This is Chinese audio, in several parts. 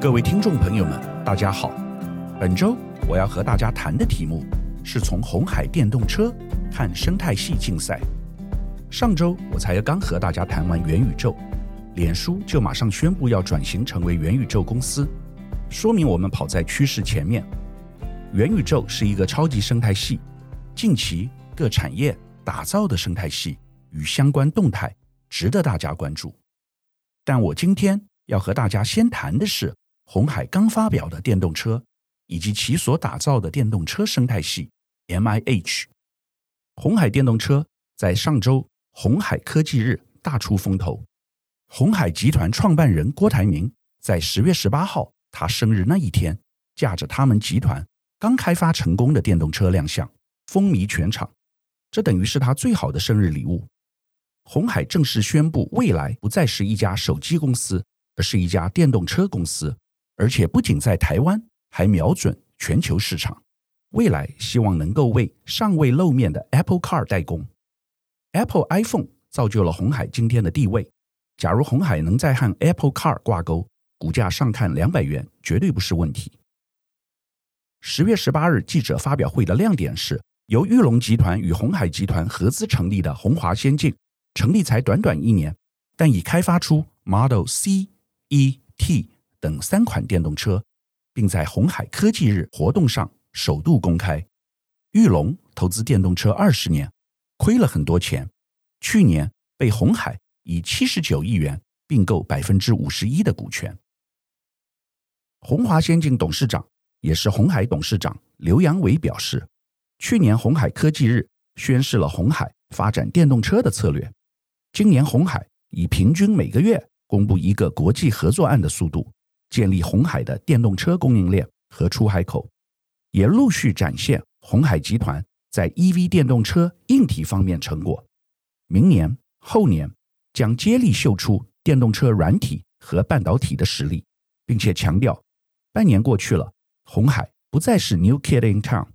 各位听众朋友们，大家好。本周我要和大家谈的题目是从红海电动车看生态系竞赛。上周我才刚和大家谈完元宇宙，脸书就马上宣布要转型成为元宇宙公司，说明我们跑在趋势前面。元宇宙是一个超级生态系，近期各产业打造的生态系与相关动态值得大家关注。但我今天要和大家先谈的是。鸿海刚发表的电动车，以及其所打造的电动车生态系 MIH。鸿海电动车在上周鸿海科技日大出风头。鸿海集团创办人郭台铭在十月十八号他生日那一天，驾着他们集团刚开发成功的电动车亮相，风靡全场。这等于是他最好的生日礼物。鸿海正式宣布，未来不再是一家手机公司，而是一家电动车公司。而且不仅在台湾，还瞄准全球市场。未来希望能够为尚未露面的 Apple Car 代工。Apple iPhone 造就了鸿海今天的地位。假如鸿海能再和 Apple Car 挂钩，股价上看两百元绝对不是问题。十月十八日记者发表会的亮点是由裕龙集团与鸿海集团合资成立的鸿华先进，成立才短短一年，但已开发出 Model C、E、T。等三款电动车，并在鸿海科技日活动上首度公开。裕隆投资电动车二十年，亏了很多钱，去年被鸿海以七十九亿元并购百分之五十一的股权。鸿华先进董事长也是鸿海董事长刘扬伟表示，去年鸿海科技日宣示了鸿海发展电动车的策略。今年鸿海以平均每个月公布一个国际合作案的速度。建立鸿海的电动车供应链和出海口，也陆续展现鸿海集团在 EV 电动车硬体方面成果。明年后年将接力秀出电动车软体和半导体的实力，并且强调，半年过去了，鸿海不再是 New Kid in Town，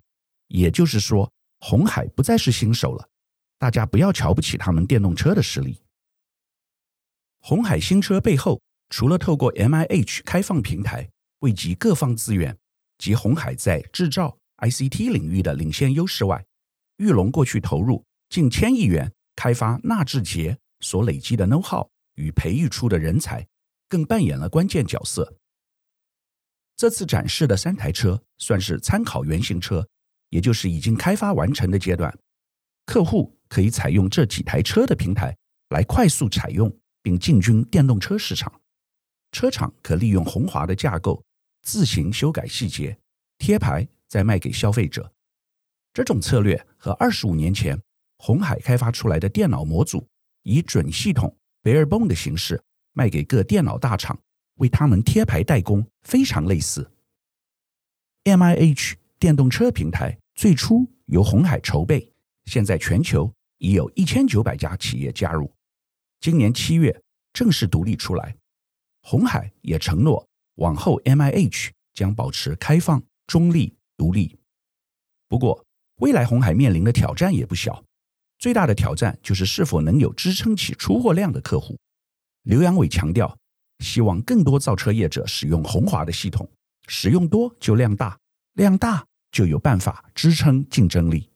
也就是说，红海不再是新手了。大家不要瞧不起他们电动车的实力。鸿海新车背后。除了透过 MIH 开放平台汇集各方资源及鸿海在制造 ICT 领域的领先优势外，玉龙过去投入近千亿元开发纳智捷所累积的 know-how 与培育出的人才，更扮演了关键角色。这次展示的三台车算是参考原型车，也就是已经开发完成的阶段，客户可以采用这几台车的平台来快速采用并进军电动车市场。车厂可利用鸿华的架构自行修改细节，贴牌再卖给消费者。这种策略和二十五年前红海开发出来的电脑模组以准系统 bare bone 的形式卖给各电脑大厂，为他们贴牌代工非常类似。MIH 电动车平台最初由红海筹备，现在全球已有一千九百家企业加入，今年七月正式独立出来。鸿海也承诺，往后 MIH 将保持开放、中立、独立。不过，未来鸿海面临的挑战也不小，最大的挑战就是是否能有支撑起出货量的客户。刘扬伟强调，希望更多造车业者使用鸿华的系统，使用多就量大，量大就有办法支撑竞争力。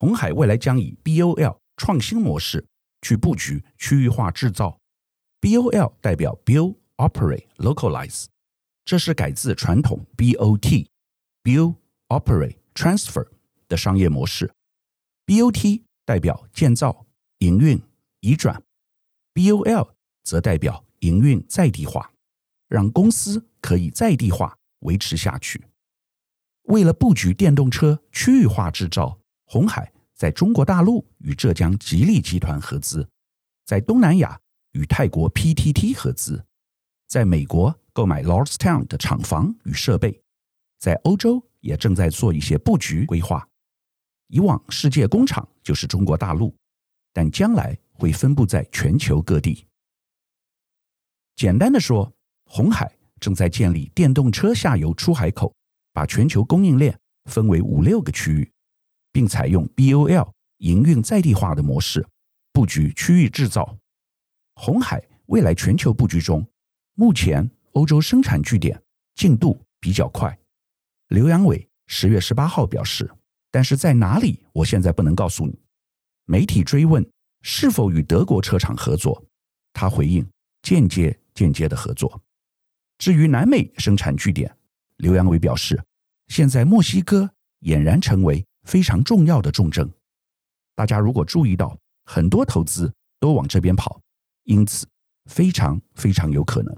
鸿海未来将以 BOL 创新模式去布局区域化制造。BOL 代表 Build, Operate, Localize，这是改自传统 BOT，Build, Operate, Transfer 的商业模式。BOT 代表建造、营运、移转，BOL 则代表营运在地化，让公司可以在地化维持下去。为了布局电动车区域化制造，鸿海在中国大陆与浙江吉利集团合资，在东南亚。与泰国 PTT 合资，在美国购买 Lordstown 的厂房与设备，在欧洲也正在做一些布局规划。以往世界工厂就是中国大陆，但将来会分布在全球各地。简单的说，红海正在建立电动车下游出海口，把全球供应链分为五六个区域，并采用 BOL 营运在地化的模式，布局区域制造。鸿海未来全球布局中，目前欧洲生产据点进度比较快。刘扬伟十月十八号表示，但是在哪里，我现在不能告诉你。媒体追问是否与德国车厂合作，他回应间接间接的合作。至于南美生产据点，刘扬伟表示，现在墨西哥俨然成为非常重要的重镇。大家如果注意到，很多投资都往这边跑，因此非常非常有可能。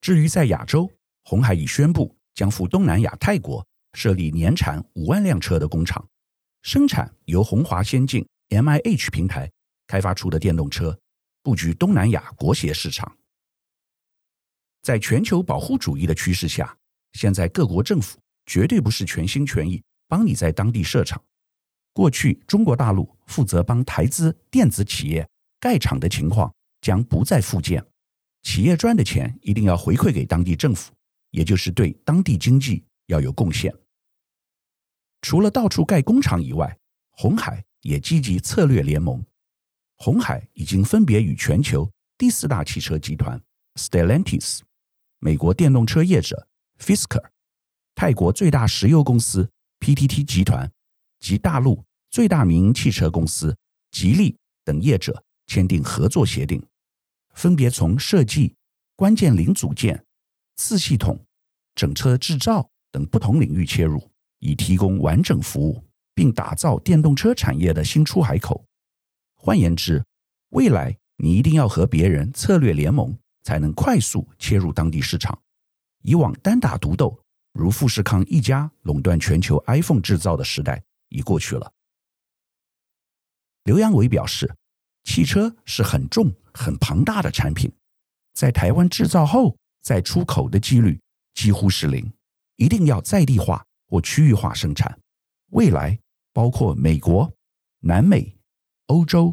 至于在亚洲，鸿海已宣布将赴东南亚泰国设立年产五万辆车的工厂，生产由红华先进 MIH 平台开发出的电动车，布局东南亚国协市场。在全球保护主义的趋势下，现在各国政府绝对不是全心全意帮你在当地设厂。过去中国大陆负责帮台资电子企业盖厂的情况将不再复见。企业赚的钱一定要回馈给当地政府，也就是对当地经济要有贡献。除了到处盖工厂以外，鸿海也积极策略联盟。鸿海已经分别与全球第四大汽车集团 Stellantis、美国电动车业者 Fisker、泰国最大石油公司 PTT 集团及大陆最大民营汽车公司吉利等业者签订合作协定。分别从设计、关键零组件、次系统、整车制造等不同领域切入，以提供完整服务，并打造电动车产业的新出海口。换言之，未来你一定要和别人策略联盟，才能快速切入当地市场。以往单打独斗，如富士康一家垄断全球 iPhone 制造的时代已过去了。刘扬伟表示。汽车是很重、很庞大的产品，在台湾制造后再出口的几率几乎是零，一定要在地化或区域化生产。未来包括美国、南美、欧洲、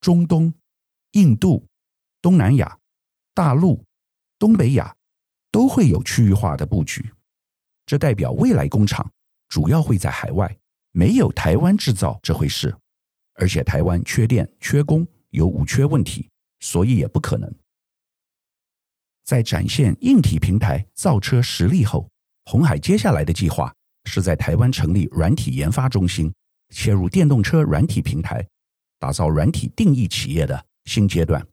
中东、印度、东南亚、大陆、东北亚都会有区域化的布局。这代表未来工厂主要会在海外，没有台湾制造这回事。而且台湾缺电、缺工，有五缺问题，所以也不可能。在展现硬体平台造车实力后，鸿海接下来的计划是在台湾成立软体研发中心，切入电动车软体平台，打造软体定义企业的新阶段。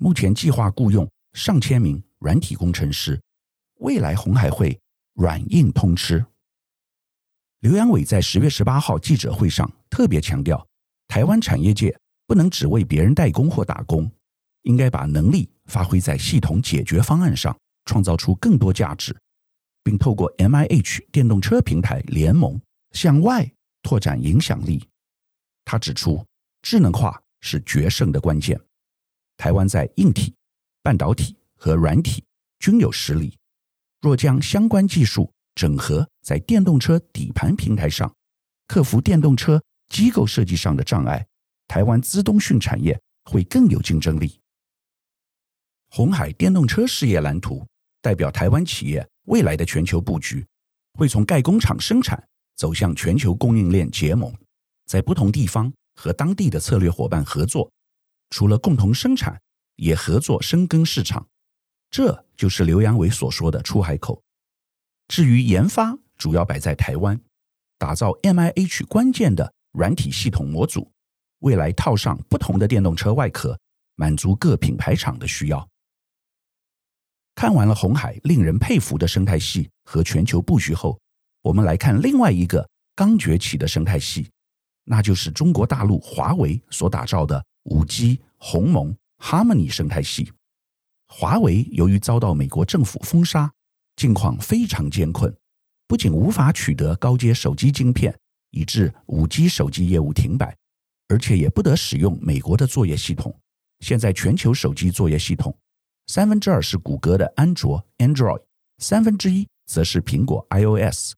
目前计划雇佣上千名软体工程师，未来鸿海会软硬通吃。刘扬伟在十月十八号记者会上特别强调。台湾产业界不能只为别人代工或打工，应该把能力发挥在系统解决方案上，创造出更多价值，并透过 MIH 电动车平台联盟向外拓展影响力。他指出，智能化是决胜的关键。台湾在硬体、半导体和软体均有实力，若将相关技术整合在电动车底盘平台上，克服电动车。机构设计上的障碍，台湾资通讯产业会更有竞争力。鸿海电动车事业蓝图代表台湾企业未来的全球布局，会从盖工厂生产走向全球供应链结盟，在不同地方和当地的策略伙伴合作，除了共同生产，也合作深耕市场。这就是刘扬伟所说的出海口。至于研发，主要摆在台湾，打造 MIH 关键的。软体系统模组，未来套上不同的电动车外壳，满足各品牌厂的需要。看完了红海令人佩服的生态系和全球布局后，我们来看另外一个刚崛起的生态系，那就是中国大陆华为所打造的五 G 鸿蒙 Harmony 生态系。华为由于遭到美国政府封杀，境况非常艰困，不仅无法取得高阶手机晶片。以致五 G 手机业务停摆，而且也不得使用美国的作业系统。现在全球手机作业系统三分之二是谷歌的安卓 Android，三分之一则是苹果 iOS，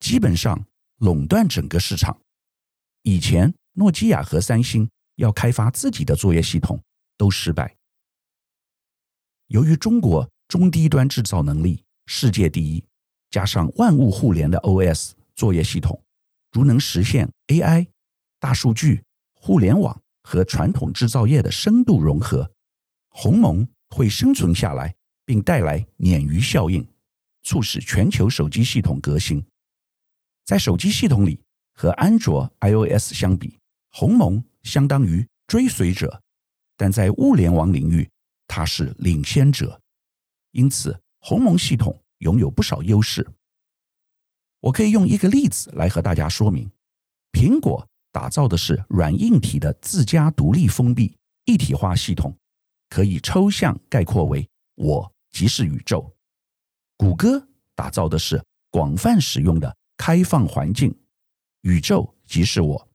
基本上垄断整个市场。以前诺基亚和三星要开发自己的作业系统都失败。由于中国中低端制造能力世界第一，加上万物互联的 OS 作业系统。如能实现 AI、大数据、互联网和传统制造业的深度融合，鸿蒙会生存下来，并带来鲶鱼效应，促使全球手机系统革新。在手机系统里，和安卓 iOS 相比，鸿蒙相当于追随者，但在物联网领域，它是领先者。因此，鸿蒙系统拥有不少优势。我可以用一个例子来和大家说明：苹果打造的是软硬体的自家独立封闭一体化系统，可以抽象概括为“我即是宇宙”。谷歌打造的是广泛使用的开放环境，宇宙即是我。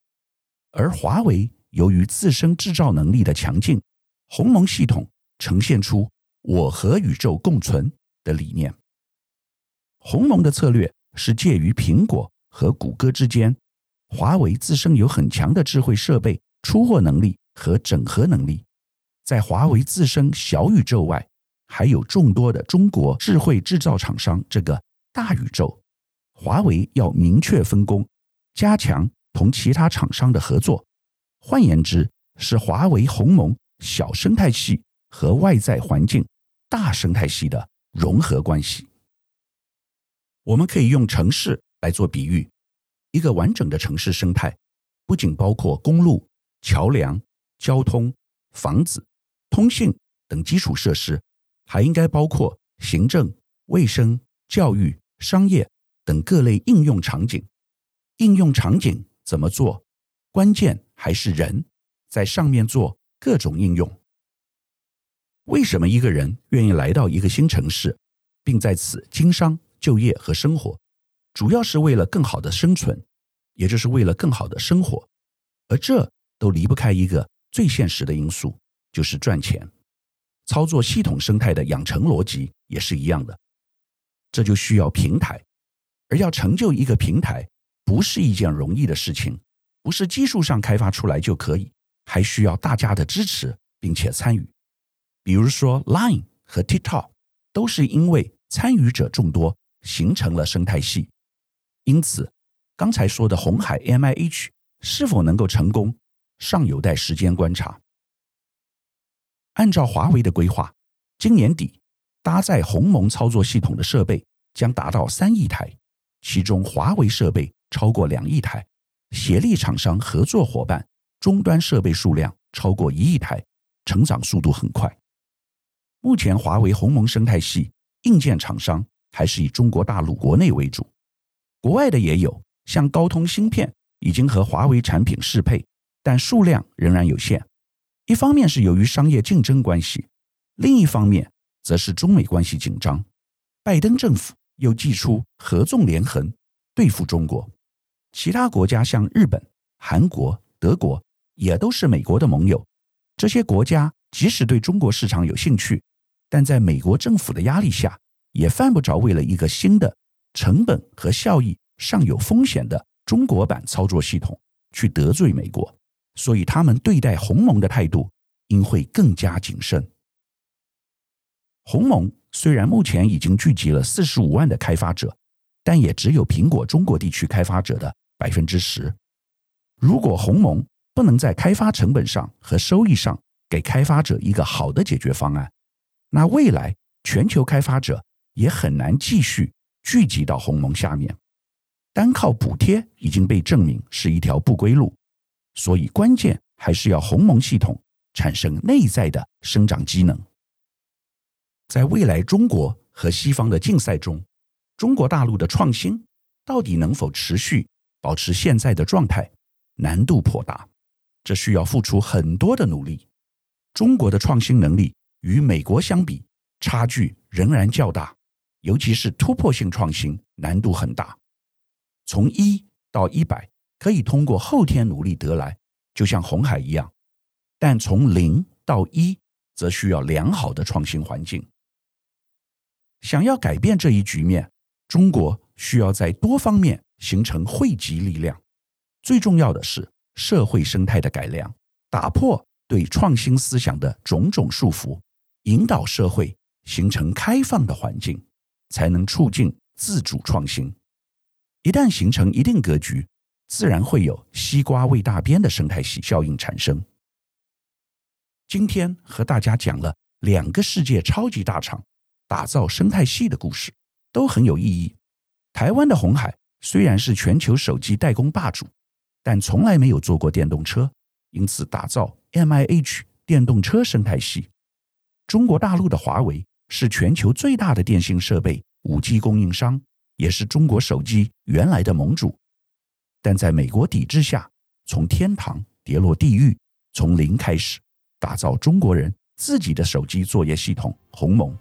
而华为由于自身制造能力的强劲，鸿蒙系统呈现出“我和宇宙共存”的理念。鸿蒙的策略是介于苹果和谷歌之间。华为自身有很强的智慧设备出货能力和整合能力，在华为自身小宇宙外，还有众多的中国智慧制造厂商这个大宇宙。华为要明确分工，加强同其他厂商的合作。换言之，是华为鸿蒙小生态系和外在环境大生态系的融合关系。我们可以用城市来做比喻。一个完整的城市生态，不仅包括公路、桥梁、交通、房子、通信等基础设施，还应该包括行政、卫生、教育、商业等各类应用场景。应用场景怎么做？关键还是人在上面做各种应用。为什么一个人愿意来到一个新城市，并在此经商、就业和生活？主要是为了更好的生存，也就是为了更好的生活，而这都离不开一个最现实的因素，就是赚钱。操作系统生态的养成逻辑也是一样的，这就需要平台，而要成就一个平台，不是一件容易的事情，不是技术上开发出来就可以，还需要大家的支持并且参与。比如说，Line 和 TikTok 都是因为参与者众多，形成了生态系。因此，刚才说的鸿海 MIH 是否能够成功，尚有待时间观察。按照华为的规划，今年底搭载鸿蒙操作系统的设备将达到三亿台，其中华为设备超过两亿台，协力厂商合作伙伴终端设备数量超过一亿台，成长速度很快。目前，华为鸿蒙生态系硬件厂商还是以中国大陆国内为主。国外的也有，像高通芯片已经和华为产品适配，但数量仍然有限。一方面是由于商业竞争关系，另一方面则是中美关系紧张。拜登政府又祭出合纵连横对付中国，其他国家像日本、韩国、德国也都是美国的盟友。这些国家即使对中国市场有兴趣，但在美国政府的压力下，也犯不着为了一个新的。成本和效益尚有风险的中国版操作系统去得罪美国，所以他们对待鸿蒙的态度应会更加谨慎。鸿蒙虽然目前已经聚集了四十五万的开发者，但也只有苹果中国地区开发者的百分之十。如果鸿蒙不能在开发成本上和收益上给开发者一个好的解决方案，那未来全球开发者也很难继续。聚集到鸿蒙下面，单靠补贴已经被证明是一条不归路，所以关键还是要鸿蒙系统产生内在的生长机能。在未来中国和西方的竞赛中，中国大陆的创新到底能否持续保持现在的状态，难度颇大，这需要付出很多的努力。中国的创新能力与美国相比，差距仍然较大。尤其是突破性创新难度很大，从一到一百可以通过后天努力得来，就像红海一样；但从零到一，则需要良好的创新环境。想要改变这一局面，中国需要在多方面形成汇集力量。最重要的是社会生态的改良，打破对创新思想的种种束缚，引导社会形成开放的环境。才能促进自主创新。一旦形成一定格局，自然会有西瓜喂大边的生态系效应产生。今天和大家讲了两个世界超级大厂打造生态系的故事，都很有意义。台湾的鸿海虽然是全球手机代工霸主，但从来没有做过电动车，因此打造 MIH 电动车生态系。中国大陆的华为是全球最大的电信设备 5G 供应商，也是中国手机原来的盟主，但在美国抵制下，从天堂跌落地狱，从零开始打造中国人自己的手机作业系统鸿蒙。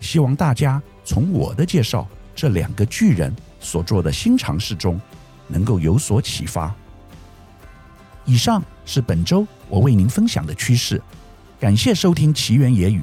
希望大家从我的介绍。这两个巨人所做的新尝试中，能够有所启发。以上是本周我为您分享的趋势，感谢收听奇缘野语。